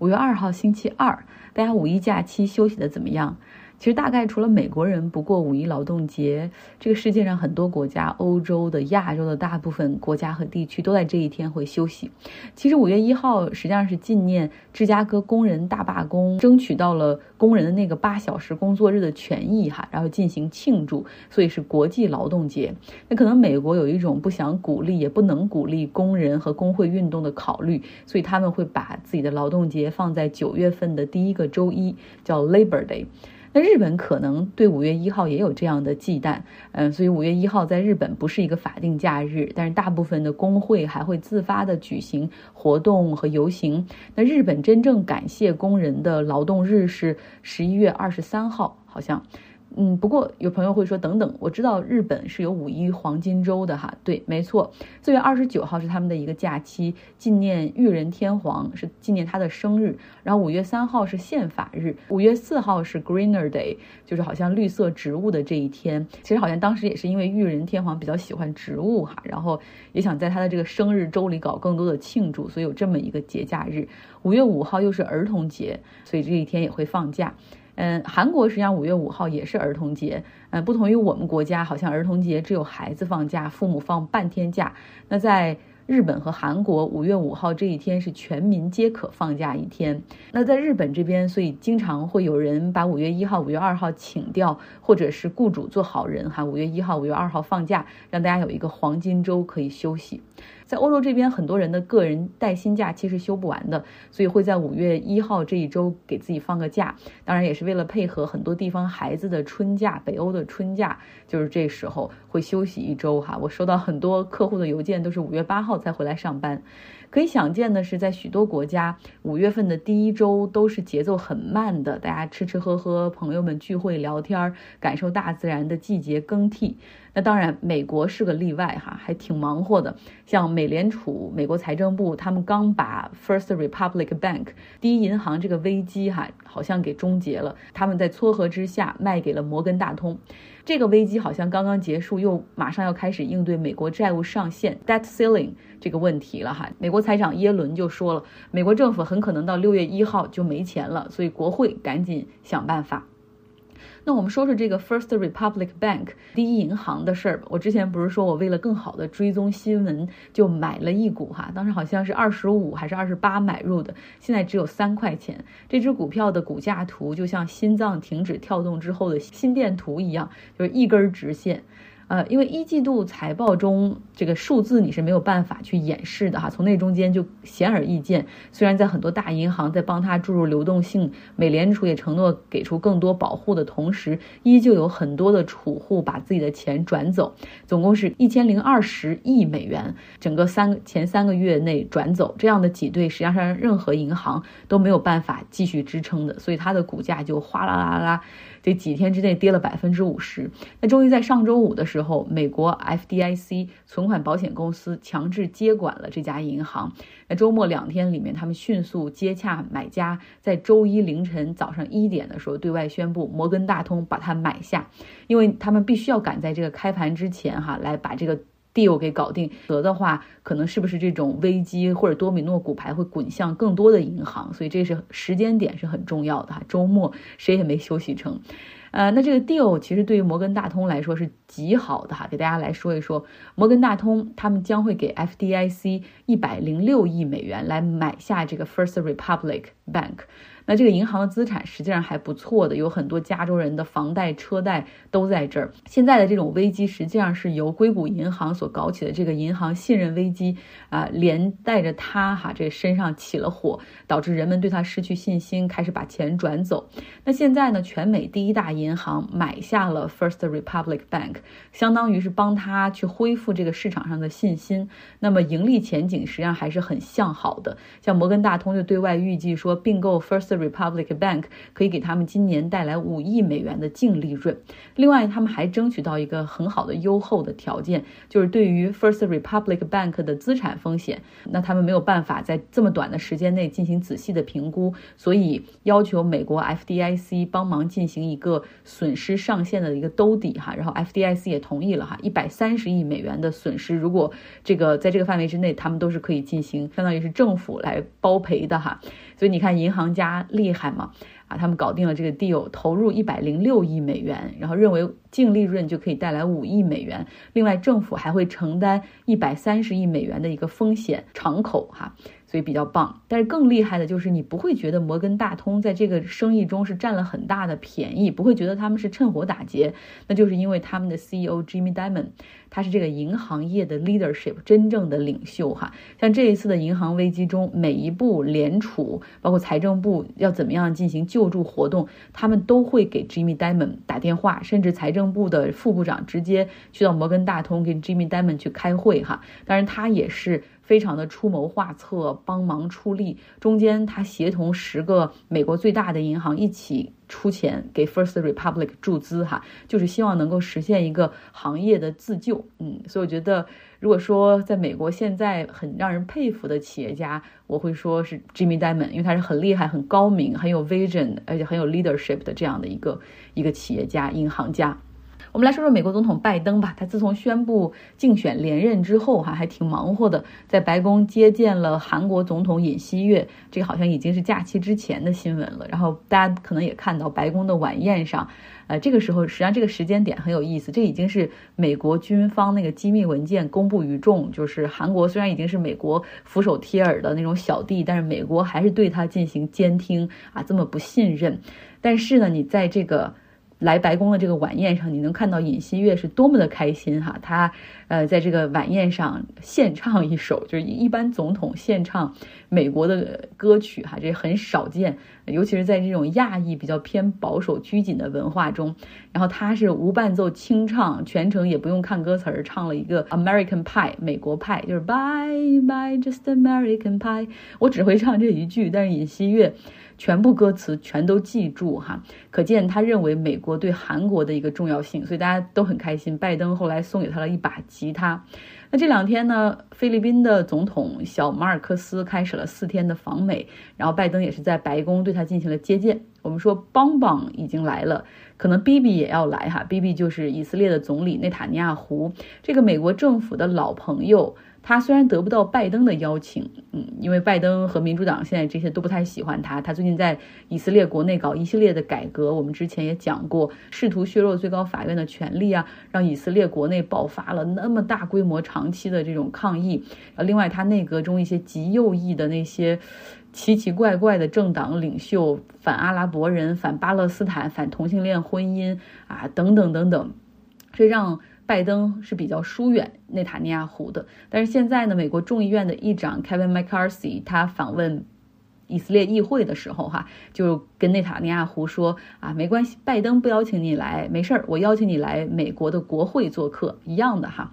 五月二号星期二，大家五一假期休息的怎么样？其实大概除了美国人不过五一劳动节，这个世界上很多国家，欧洲的、亚洲的大部分国家和地区都在这一天会休息。其实五月一号实际上是纪念芝加哥工人大罢工，争取到了工人的那个八小时工作日的权益哈，然后进行庆祝，所以是国际劳动节。那可能美国有一种不想鼓励也不能鼓励工人和工会运动的考虑，所以他们会把自己的劳动节放在九月份的第一个周一，叫 Labor Day。那日本可能对五月一号也有这样的忌惮，嗯，所以五月一号在日本不是一个法定假日，但是大部分的工会还会自发的举行活动和游行。那日本真正感谢工人的劳动日是十一月二十三号，好像。嗯，不过有朋友会说，等等，我知道日本是有五一黄金周的哈，对，没错，四月二十九号是他们的一个假期，纪念裕仁天皇，是纪念他的生日。然后五月三号是宪法日，五月四号是 Greener Day，就是好像绿色植物的这一天。其实好像当时也是因为裕仁天皇比较喜欢植物哈，然后也想在他的这个生日周里搞更多的庆祝，所以有这么一个节假日。五月五号又是儿童节，所以这一天也会放假。嗯，韩国实际上五月五号也是儿童节，嗯，不同于我们国家，好像儿童节只有孩子放假，父母放半天假。那在日本和韩国，五月五号这一天是全民皆可放假一天。那在日本这边，所以经常会有人把五月一号、五月二号请掉，或者是雇主做好人哈，五月一号、五月二号放假，让大家有一个黄金周可以休息。在欧洲这边，很多人的个人带薪假期是休不完的，所以会在五月一号这一周给自己放个假。当然，也是为了配合很多地方孩子的春假，北欧的春假就是这时候会休息一周哈。我收到很多客户的邮件，都是五月八号才回来上班。可以想见的是，在许多国家，五月份的第一周都是节奏很慢的，大家吃吃喝喝，朋友们聚会聊天，感受大自然的季节更替。那当然，美国是个例外哈，还挺忙活的。像美美联储、美国财政部，他们刚把 First Republic Bank 第一银行这个危机哈，好像给终结了。他们在撮合之下卖给了摩根大通。这个危机好像刚刚结束，又马上要开始应对美国债务上限 （debt ceiling） 这个问题了哈。美国财长耶伦就说了，美国政府很可能到六月一号就没钱了，所以国会赶紧想办法。那我们说说这个 First Republic Bank 第一银行的事儿吧。我之前不是说我为了更好的追踪新闻，就买了一股哈，当时好像是二十五还是二十八买入的，现在只有三块钱。这只股票的股价图就像心脏停止跳动之后的心电图一样，就是一根直线。呃，因为一季度财报中这个数字你是没有办法去掩饰的哈，从那中间就显而易见。虽然在很多大银行在帮他注入流动性，美联储也承诺给出更多保护的同时，依旧有很多的储户把自己的钱转走，总共是一千零二十亿美元，整个三前三个月内转走这样的挤兑，实际上任何银行都没有办法继续支撑的，所以它的股价就哗啦啦啦。这几天之内跌了百分之五十，那终于在上周五的时候，美国 FDIC 存款保险公司强制接管了这家银行。那周末两天里面，他们迅速接洽买家，在周一凌晨早上一点的时候对外宣布，摩根大通把它买下，因为他们必须要赶在这个开盘之前哈，来把这个。Deal 给搞定，则的话，可能是不是这种危机或者多米诺骨牌会滚向更多的银行？所以这是时间点是很重要的哈。周末谁也没休息成，呃，那这个 deal 其实对于摩根大通来说是极好的哈。给大家来说一说，摩根大通他们将会给 FDIC 一百零六亿美元来买下这个 First Republic Bank。那这个银行的资产实际上还不错的，有很多加州人的房贷、车贷都在这儿。现在的这种危机实际上是由硅谷银行所搞起的，这个银行信任危机啊，连带着他哈这身上起了火，导致人们对他失去信心，开始把钱转走。那现在呢，全美第一大银行买下了 First Republic Bank，相当于是帮他去恢复这个市场上的信心。那么盈利前景实际上还是很向好的。像摩根大通就对外预计说，并购 First Republic Bank 可以给他们今年带来五亿美元的净利润。另外，他们还争取到一个很好的优厚的条件，就是对于 First Republic Bank 的资产风险，那他们没有办法在这么短的时间内进行仔细的评估，所以要求美国 FDIC 帮忙进行一个损失上限的一个兜底哈。然后 FDIC 也同意了哈，一百三十亿美元的损失，如果这个在这个范围之内，他们都是可以进行，相当于是政府来包赔的哈。所以你看银行家厉害嘛？啊，他们搞定了这个 deal，投入一百零六亿美元，然后认为净利润就可以带来五亿美元。另外，政府还会承担一百三十亿美元的一个风险敞口，哈。所以比较棒，但是更厉害的就是你不会觉得摩根大通在这个生意中是占了很大的便宜，不会觉得他们是趁火打劫，那就是因为他们的 CEO Jimmy Dimon，他是这个银行业的 leadership 真正的领袖哈。像这一次的银行危机中，每一步联储包括财政部要怎么样进行救助活动，他们都会给 Jimmy Dimon 打电话，甚至财政部的副部长直接去到摩根大通跟 Jimmy Dimon 去开会哈。当然他也是。非常的出谋划策，帮忙出力，中间他协同十个美国最大的银行一起出钱给 First Republic 注资，哈，就是希望能够实现一个行业的自救。嗯，所以我觉得，如果说在美国现在很让人佩服的企业家，我会说是 Jimmy Dimon，因为他是很厉害、很高明、很有 vision，而且很有 leadership 的这样的一个一个企业家、银行家。我们来说说美国总统拜登吧。他自从宣布竞选连任之后，哈，还挺忙活的，在白宫接见了韩国总统尹锡悦。这个好像已经是假期之前的新闻了。然后大家可能也看到，白宫的晚宴上，呃，这个时候实际上这个时间点很有意思。这已经是美国军方那个机密文件公布于众，就是韩国虽然已经是美国俯首帖耳的那种小弟，但是美国还是对他进行监听啊，这么不信任。但是呢，你在这个。来白宫的这个晚宴上，你能看到尹锡悦是多么的开心哈！他，呃，在这个晚宴上献唱一首，就是一般总统献唱美国的歌曲哈，这很少见，尤其是在这种亚裔比较偏保守拘谨的文化中。然后他是无伴奏清唱，全程也不用看歌词儿，唱了一个 American Pie 美国派，就是 Bye Bye Just American Pie。我只会唱这一句，但是尹锡悦。全部歌词全都记住哈，可见他认为美国对韩国的一个重要性，所以大家都很开心。拜登后来送给他了一把吉他。那这两天呢，菲律宾的总统小马尔克斯开始了四天的访美，然后拜登也是在白宫对他进行了接见。我们说邦邦已经来了，可能 BB 也要来哈，BB 就是以色列的总理内塔尼亚胡，这个美国政府的老朋友。他虽然得不到拜登的邀请，嗯，因为拜登和民主党现在这些都不太喜欢他。他最近在以色列国内搞一系列的改革，我们之前也讲过，试图削弱最高法院的权利啊，让以色列国内爆发了那么大规模、长期的这种抗议。呃，另外，他内阁中一些极右翼的那些奇奇怪怪的政党领袖，反阿拉伯人、反巴勒斯坦、反同性恋婚姻啊，等等等等，这让。拜登是比较疏远内塔尼亚胡的，但是现在呢，美国众议院的议长 Kevin McCarthy 他访问以色列议会的时候，哈，就跟内塔尼亚胡说啊，没关系，拜登不邀请你来，没事儿，我邀请你来美国的国会做客，一样的哈。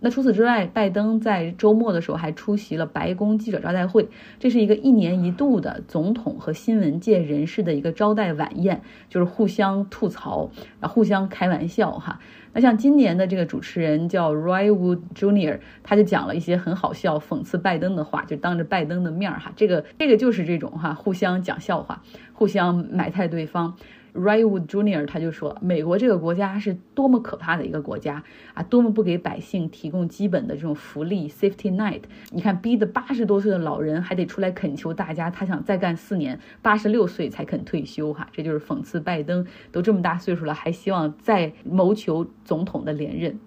那除此之外，拜登在周末的时候还出席了白宫记者招待会，这是一个一年一度的总统和新闻界人士的一个招待晚宴，就是互相吐槽，啊，互相开玩笑哈。那像今年的这个主持人叫 Roy Wood Jr.，他就讲了一些很好笑、讽刺拜登的话，就当着拜登的面儿哈，这个这个就是这种哈，互相讲笑话，互相埋汰对方。Raywood Jr. 他就说，美国这个国家是多么可怕的一个国家啊，多么不给百姓提供基本的这种福利 safety net。你看，逼得八十多岁的老人还得出来恳求大家，他想再干四年，八十六岁才肯退休哈，这就是讽刺拜登都这么大岁数了，还希望再谋求总统的连任。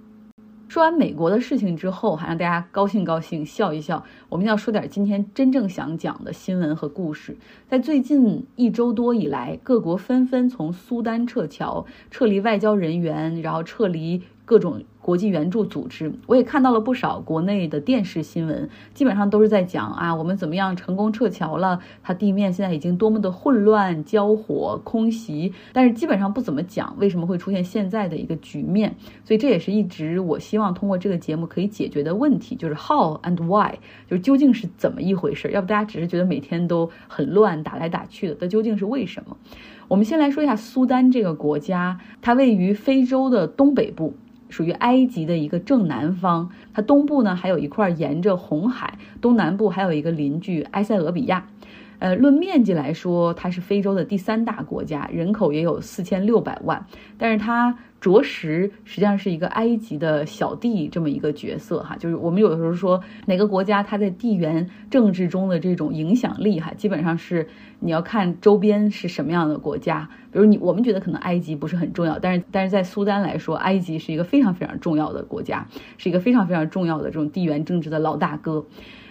说完美国的事情之后，还让大家高兴高兴，笑一笑。我们要说点今天真正想讲的新闻和故事。在最近一周多以来，各国纷纷从苏丹撤侨，撤离外交人员，然后撤离各种。国际援助组织，我也看到了不少国内的电视新闻，基本上都是在讲啊，我们怎么样成功撤侨了？它地面现在已经多么的混乱，交火、空袭，但是基本上不怎么讲为什么会出现现在的一个局面。所以这也是一直我希望通过这个节目可以解决的问题，就是 how and why，就是究竟是怎么一回事？要不大家只是觉得每天都很乱，打来打去的，那究竟是为什么？我们先来说一下苏丹这个国家，它位于非洲的东北部。属于埃及的一个正南方，它东部呢还有一块沿着红海，东南部还有一个邻居埃塞俄比亚。呃，论面积来说，它是非洲的第三大国家，人口也有四千六百万，但是它。着实实际上是一个埃及的小弟这么一个角色哈，就是我们有的时候说哪个国家它在地缘政治中的这种影响力哈，基本上是你要看周边是什么样的国家。比如你我们觉得可能埃及不是很重要，但是但是在苏丹来说，埃及是一个非常非常重要的国家，是一个非常非常重要的这种地缘政治的老大哥。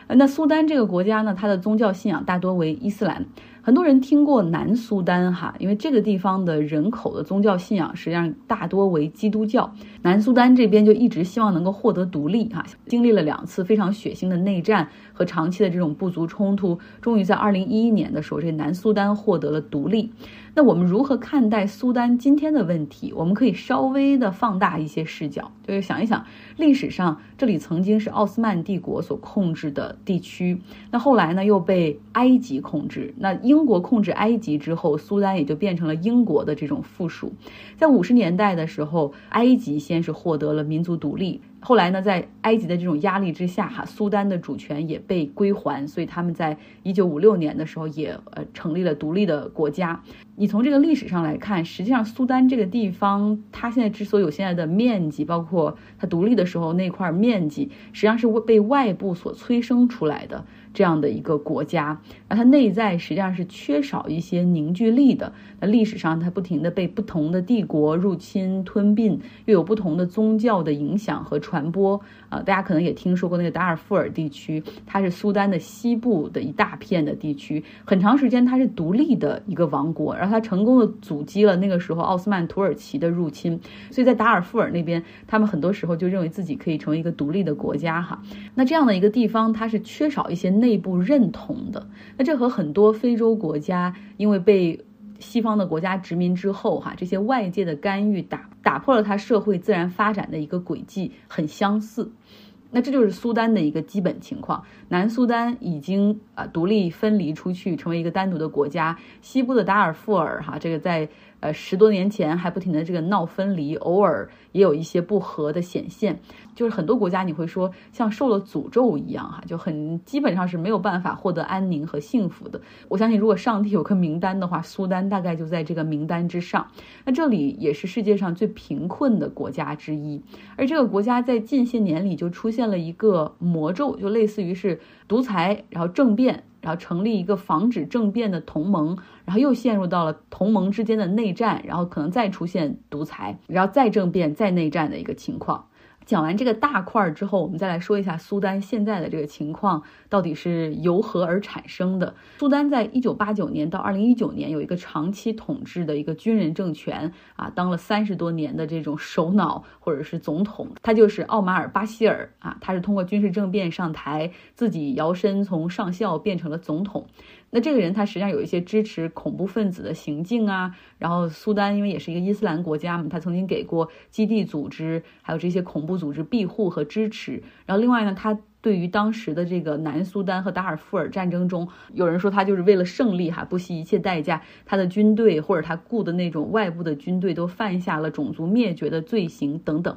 那苏丹这个国家呢，它的宗教信仰大多为伊斯兰。很多人听过南苏丹哈，因为这个地方的人口的宗教信仰实际上大多为基督教。南苏丹这边就一直希望能够获得独立哈，经历了两次非常血腥的内战和长期的这种部族冲突，终于在二零一一年的时候，这南苏丹获得了独立。那我们如何看待苏丹今天的问题？我们可以稍微的放大一些视角，就是想一想历史上这里曾经是奥斯曼帝国所控制的地区，那后来呢又被埃及控制，那英国控制埃及之后，苏丹也就变成了英国的这种附属。在五十年代的时候，埃及先是获得了民族独立。后来呢，在埃及的这种压力之下，哈，苏丹的主权也被归还，所以他们在一九五六年的时候也呃成立了独立的国家。你从这个历史上来看，实际上苏丹这个地方，它现在之所以有现在的面积，包括它独立的时候那块面积，实际上是被外部所催生出来的。这样的一个国家，那它内在实际上是缺少一些凝聚力的。那历史上它不停的被不同的帝国入侵吞并，又有不同的宗教的影响和传播。啊，大家可能也听说过那个达尔富尔地区，它是苏丹的西部的一大片的地区，很长时间它是独立的一个王国，然后它成功的阻击了那个时候奥斯曼土耳其的入侵。所以在达尔富尔那边，他们很多时候就认为自己可以成为一个独立的国家。哈，那这样的一个地方，它是缺少一些。内部认同的，那这和很多非洲国家因为被西方的国家殖民之后，哈，这些外界的干预打打破了它社会自然发展的一个轨迹，很相似。那这就是苏丹的一个基本情况。南苏丹已经啊独立分离出去，成为一个单独的国家。西部的达尔富尔，哈，这个在。呃，十多年前还不停的这个闹分离，偶尔也有一些不和的显现，就是很多国家你会说像受了诅咒一样哈，就很基本上是没有办法获得安宁和幸福的。我相信如果上帝有个名单的话，苏丹大概就在这个名单之上。那这里也是世界上最贫困的国家之一，而这个国家在近些年里就出现了一个魔咒，就类似于是独裁，然后政变。然后成立一个防止政变的同盟，然后又陷入到了同盟之间的内战，然后可能再出现独裁，然后再政变、再内战的一个情况。讲完这个大块儿之后，我们再来说一下苏丹现在的这个情况到底是由何而产生的。苏丹在一九八九年到二零一九年有一个长期统治的一个军人政权啊，当了三十多年的这种首脑或者是总统，他就是奥马尔巴希尔啊，他是通过军事政变上台，自己摇身从上校变成了总统。那这个人他实际上有一些支持恐怖分子的行径啊，然后苏丹因为也是一个伊斯兰国家嘛，他曾经给过基地组织还有这些恐怖组织庇护和支持。然后另外呢，他对于当时的这个南苏丹和达尔富尔战争中，有人说他就是为了胜利哈，不惜一切代价，他的军队或者他雇的那种外部的军队都犯下了种族灭绝的罪行等等。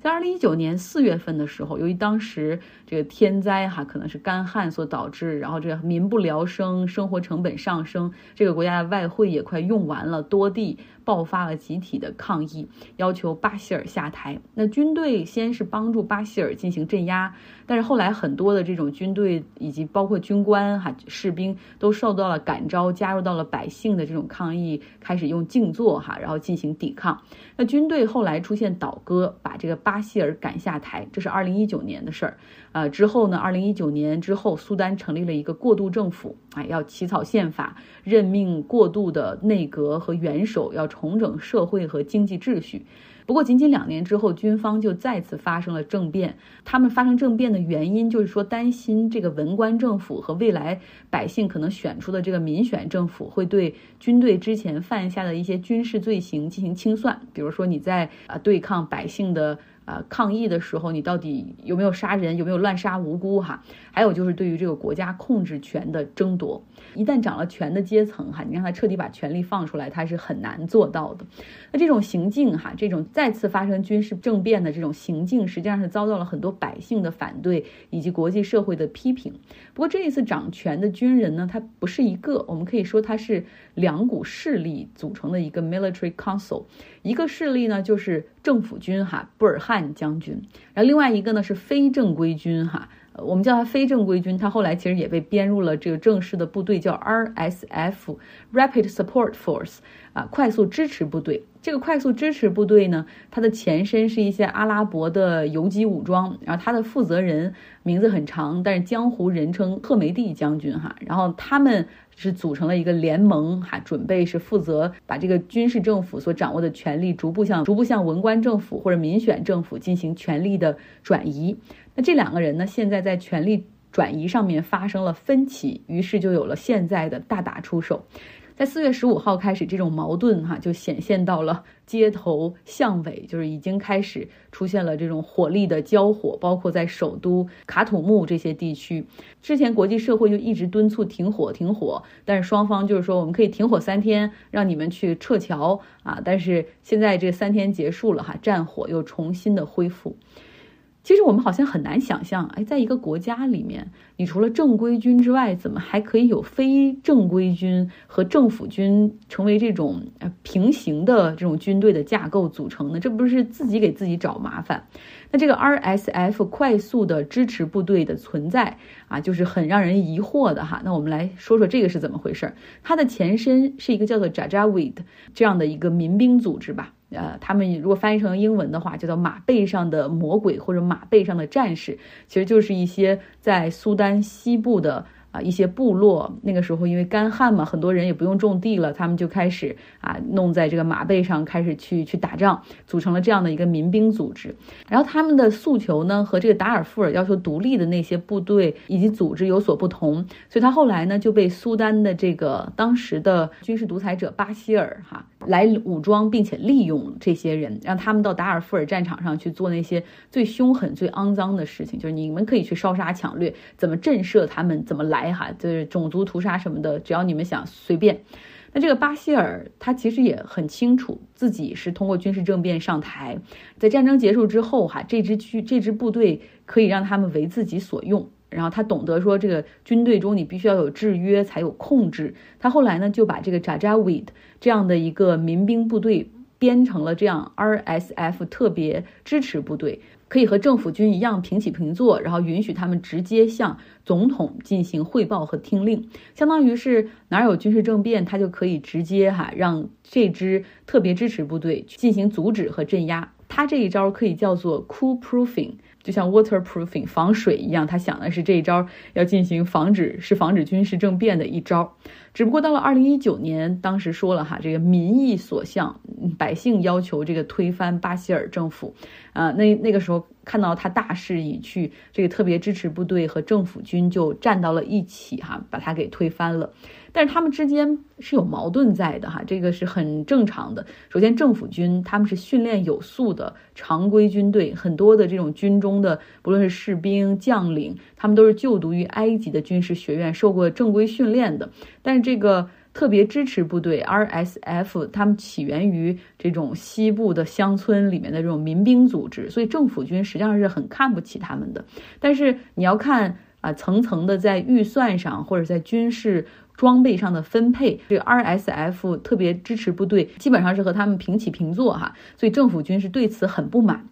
在二零一九年四月份的时候，由于当时这个天灾哈，可能是干旱所导致，然后这个民不聊生，生活成本上升，这个国家的外汇也快用完了，多地爆发了集体的抗议，要求巴希尔下台。那军队先是帮助巴希尔进行镇压，但是后来很多的这种军队以及包括军官哈士兵都受到了感召，加入到了百姓的这种抗议，开始用静坐哈，然后进行抵抗。那军队后来出现倒戈，把这个巴希尔赶下台，这是二零一九年的事儿。呃，之后呢，二零一九年之后，苏丹成立了一个过渡政府，啊，要起草宪法，任命过渡的内阁和元首，要重整社会和经济秩序。不过，仅仅两年之后，军方就再次发生了政变。他们发生政变的原因，就是说担心这个文官政府和未来百姓可能选出的这个民选政府会对军队之前犯下的一些军事罪行进行清算。比如说，你在啊对抗百姓的。啊抗议的时候，你到底有没有杀人，有没有乱杀无辜哈？还有就是对于这个国家控制权的争夺，一旦掌了权的阶层哈，你让他彻底把权力放出来，他是很难做到的。那这种行径哈，这种再次发生军事政变的这种行径，实际上是遭到了很多百姓的反对以及国际社会的批评。不过这一次掌权的军人呢，他不是一个，我们可以说他是两股势力组成的一个 military council。一个势力呢就是政府军哈，布尔汉将军，然后另外一个呢是非正规军哈。我们叫它非正规军，它后来其实也被编入了这个正式的部队，叫 RSF（Rapid Support Force） 啊，快速支持部队。这个快速支持部队呢，它的前身是一些阿拉伯的游击武装，然后它的负责人名字很长，但是江湖人称赫梅蒂将军哈。然后他们是组成了一个联盟哈，准备是负责把这个军事政府所掌握的权力逐步向逐步向文官政府或者民选政府进行权力的转移。那这两个人呢，现在在权力转移上面发生了分歧，于是就有了现在的大打出手。在四月十五号开始，这种矛盾哈就显现到了街头巷尾，就是已经开始出现了这种火力的交火，包括在首都卡土木这些地区。之前国际社会就一直敦促停火停火，但是双方就是说我们可以停火三天，让你们去撤侨啊。但是现在这三天结束了哈，战火又重新的恢复。其实我们好像很难想象，哎，在一个国家里面，你除了正规军之外，怎么还可以有非正规军和政府军成为这种呃平行的这种军队的架构组成呢？这不是自己给自己找麻烦？那这个 RSF 快速的支持部队的存在啊，就是很让人疑惑的哈。那我们来说说这个是怎么回事？它的前身是一个叫做 Jajawid 这样的一个民兵组织吧。呃，他们如果翻译成英文的话，叫做马背上的魔鬼或者马背上的战士，其实就是一些在苏丹西部的。啊，一些部落那个时候因为干旱嘛，很多人也不用种地了，他们就开始啊弄在这个马背上开始去去打仗，组成了这样的一个民兵组织。然后他们的诉求呢和这个达尔富尔要求独立的那些部队以及组织有所不同，所以他后来呢就被苏丹的这个当时的军事独裁者巴希尔哈来武装并且利用这些人，让他们到达尔富尔战场上去做那些最凶狠、最肮脏的事情，就是你们可以去烧杀抢掠，怎么震慑他们，怎么来。哈，就是种族屠杀什么的，只要你们想随便。那这个巴希尔他其实也很清楚自己是通过军事政变上台，在战争结束之后，哈，这支军这支部队可以让他们为自己所用。然后他懂得说，这个军队中你必须要有制约才有控制。他后来呢就把这个扎扎维这样的一个民兵部队编成了这样 RSF 特别支持部队。可以和政府军一样平起平坐，然后允许他们直接向总统进行汇报和听令，相当于是哪有军事政变，他就可以直接哈让这支特别支持部队进行阻止和镇压。他这一招可以叫做 cool proofing。就像 waterproofing 防水一样，他想的是这一招要进行防止，是防止军事政变的一招。只不过到了二零一九年，当时说了哈，这个民意所向，百姓要求这个推翻巴希尔政府，啊，那那个时候看到他大势已去，这个特别支持部队和政府军就站到了一起哈，把他给推翻了。但是他们之间是有矛盾在的哈，这个是很正常的。首先，政府军他们是训练有素的常规军队，很多的这种军中的不论是士兵、将领，他们都是就读于埃及的军事学院，受过正规训练的。但是这个特别支持部队 RSF，他们起源于这种西部的乡村里面的这种民兵组织，所以政府军实际上是很看不起他们的。但是你要看啊，层层的在预算上或者在军事。装备上的分配，这 RSF 特别支持部队基本上是和他们平起平坐哈，所以政府军是对此很不满。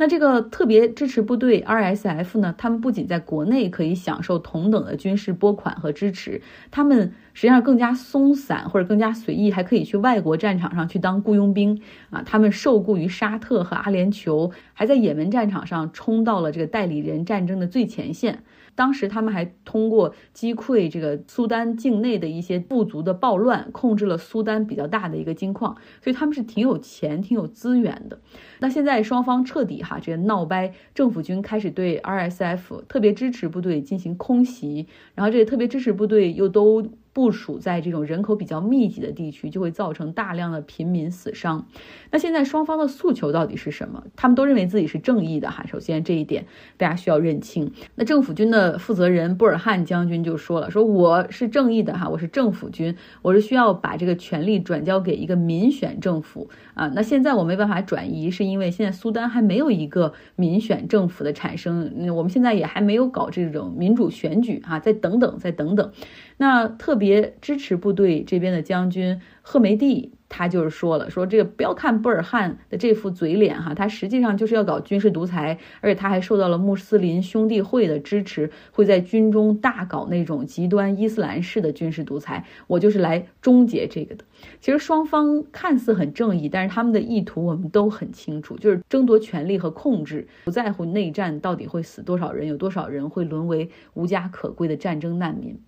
那这个特别支持部队 RSF 呢，他们不仅在国内可以享受同等的军事拨款和支持，他们实际上更加松散或者更加随意，还可以去外国战场上去当雇佣兵啊。他们受雇于沙特和阿联酋，还在也门战场上冲到了这个代理人战争的最前线。当时他们还通过击溃这个苏丹境内的一些部族的暴乱，控制了苏丹比较大的一个金矿，所以他们是挺有钱、挺有资源的。那现在双方彻底哈，这个闹掰，政府军开始对 RSF 特别支持部队进行空袭，然后这个特别支持部队又都部署在这种人口比较密集的地区，就会造成大量的平民死伤。那现在双方的诉求到底是什么？他们都认为自己是正义的哈。首先这一点大家需要认清。那政府军的负责人布尔汉将军就说了，说我是正义的哈，我是政府军，我是需要把这个权力转交给一个民选政府啊。那现在我没办法转移，是因为现在苏丹还没有一个民选政府的产生，我们现在也还没有搞这种民主选举啊，再等等，再等等。那特别支持部队这边的将军赫梅蒂，他就是说了，说这个不要看布尔汉的这副嘴脸哈，他实际上就是要搞军事独裁，而且他还受到了穆斯林兄弟会的支持，会在军中大搞那种极端伊斯兰式的军事独裁。我就是来终结这个的。其实双方看似很正义，但是他们的意图我们都很清楚，就是争夺权力和控制，不在乎内战到底会死多少人，有多少人会沦为无家可归的战争难民。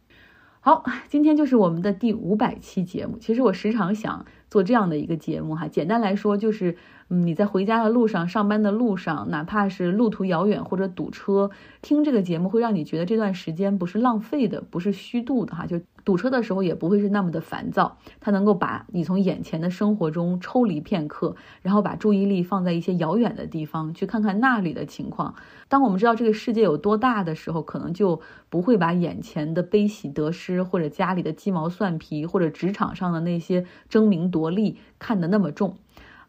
好，今天就是我们的第五百期节目。其实我时常想做这样的一个节目哈，简单来说就是，嗯，你在回家的路上、上班的路上，哪怕是路途遥远或者堵车，听这个节目会让你觉得这段时间不是浪费的，不是虚度的哈，就。堵车的时候也不会是那么的烦躁，它能够把你从眼前的生活中抽离片刻，然后把注意力放在一些遥远的地方，去看看那里的情况。当我们知道这个世界有多大的时候，可能就不会把眼前的悲喜得失，或者家里的鸡毛蒜皮，或者职场上的那些争名夺夺利看得那么重。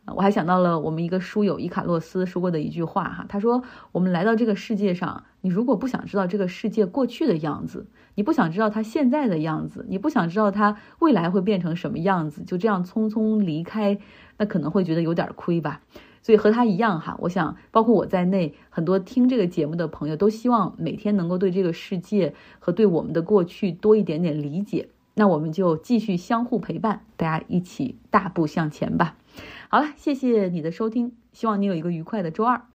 我还想到了我们一个书友伊卡洛斯说过的一句话哈，他说：“我们来到这个世界上，你如果不想知道这个世界过去的样子，你不想知道它现在的样子，你不想知道它未来会变成什么样子，就这样匆匆离开，那可能会觉得有点亏吧。所以和他一样哈，我想包括我在内，很多听这个节目的朋友都希望每天能够对这个世界和对我们的过去多一点点理解。那我们就继续相互陪伴，大家一起大步向前吧。”好了，谢谢你的收听，希望你有一个愉快的周二。